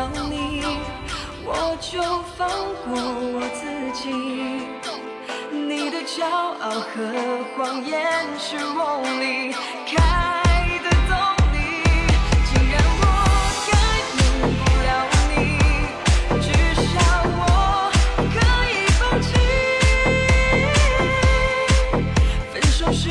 到你我就放过我自己你的骄傲和谎言是我离开的动力既然我改变不了你至少我可以放弃。分手时